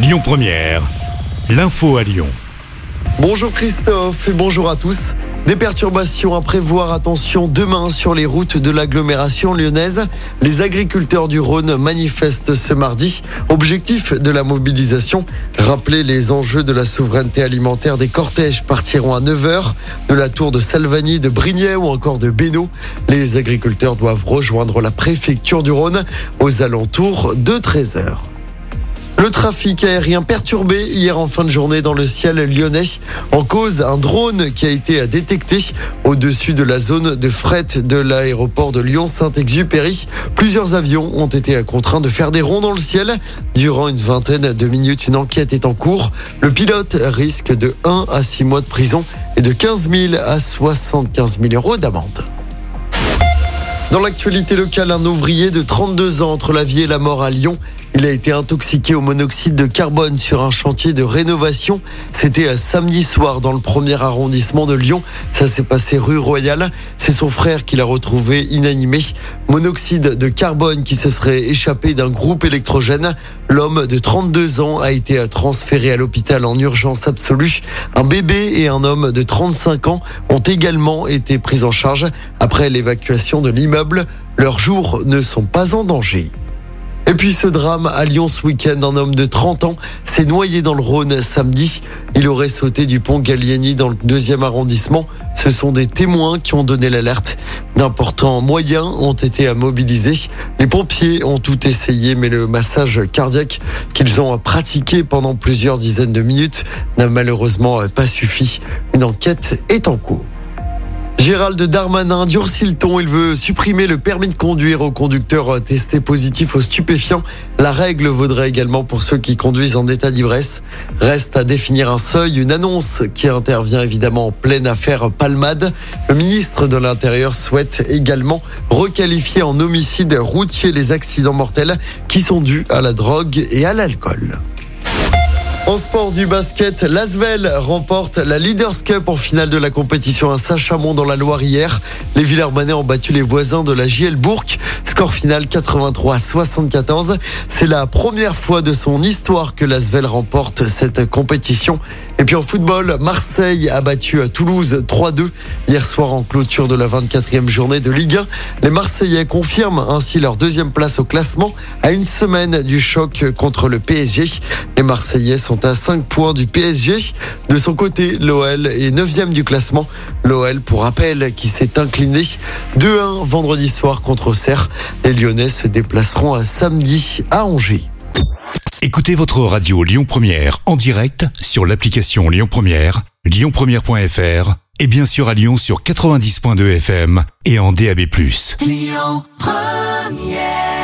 Lyon Première, l'info à Lyon. Bonjour Christophe et bonjour à tous. Des perturbations à prévoir, attention, demain sur les routes de l'agglomération lyonnaise. Les agriculteurs du Rhône manifestent ce mardi. Objectif de la mobilisation, rappeler les enjeux de la souveraineté alimentaire. Des cortèges partiront à 9h de la tour de Salvani, de Brignais ou encore de Bénaud. Les agriculteurs doivent rejoindre la préfecture du Rhône aux alentours de 13h. Le trafic aérien perturbé hier en fin de journée dans le ciel lyonnais. En cause, un drone qui a été détecté au-dessus de la zone de fret de l'aéroport de Lyon-Saint-Exupéry. Plusieurs avions ont été contraints de faire des ronds dans le ciel. Durant une vingtaine de minutes, une enquête est en cours. Le pilote risque de 1 à 6 mois de prison et de 15 000 à 75 000 euros d'amende. Dans l'actualité locale, un ouvrier de 32 ans entre la vie et la mort à Lyon. Il a été intoxiqué au monoxyde de carbone sur un chantier de rénovation. C'était samedi soir dans le premier arrondissement de Lyon. Ça s'est passé rue Royale. C'est son frère qui l'a retrouvé inanimé. Monoxyde de carbone qui se serait échappé d'un groupe électrogène. L'homme de 32 ans a été transféré à l'hôpital en urgence absolue. Un bébé et un homme de 35 ans ont également été pris en charge après l'évacuation de l'immeuble. Leurs jours ne sont pas en danger. Et puis ce drame à Lyon ce week-end, un homme de 30 ans s'est noyé dans le Rhône samedi. Il aurait sauté du pont Gallieni dans le deuxième arrondissement. Ce sont des témoins qui ont donné l'alerte. D'importants moyens ont été mobilisés. Les pompiers ont tout essayé, mais le massage cardiaque qu'ils ont pratiqué pendant plusieurs dizaines de minutes n'a malheureusement pas suffi. Une enquête est en cours. Gérald Darmanin durcit ton. Il veut supprimer le permis de conduire aux conducteurs testés positifs aux stupéfiants. La règle vaudrait également pour ceux qui conduisent en état d'ivresse. Reste à définir un seuil, une annonce qui intervient évidemment en pleine affaire Palmade. Le ministre de l'Intérieur souhaite également requalifier en homicide routier les accidents mortels qui sont dus à la drogue et à l'alcool. En sport du basket, l'Asvel remporte la Leaders Cup en finale de la compétition à Saint-Chamond dans la Loire hier. Les Villers-Banais ont battu les voisins de la JL. Score final 83 à 74. C'est la première fois de son histoire que l'Asvel remporte cette compétition. Et puis en football, Marseille a battu à Toulouse 3-2 hier soir en clôture de la 24e journée de Ligue 1. Les Marseillais confirment ainsi leur deuxième place au classement à une semaine du choc contre le PSG. Les Marseillais sont à 5 points du PSG. De son côté, l'OL est 9e du classement. L'OL, pour rappel, qui s'est incliné 2-1 vendredi soir contre Auxerre. Les Lyonnais se déplaceront à samedi à Angers. Écoutez votre radio Lyon Première en direct sur l'application Lyon Première, lyonpremière.fr et bien sûr à Lyon sur 90.2 FM et en DAB+. Lyon Première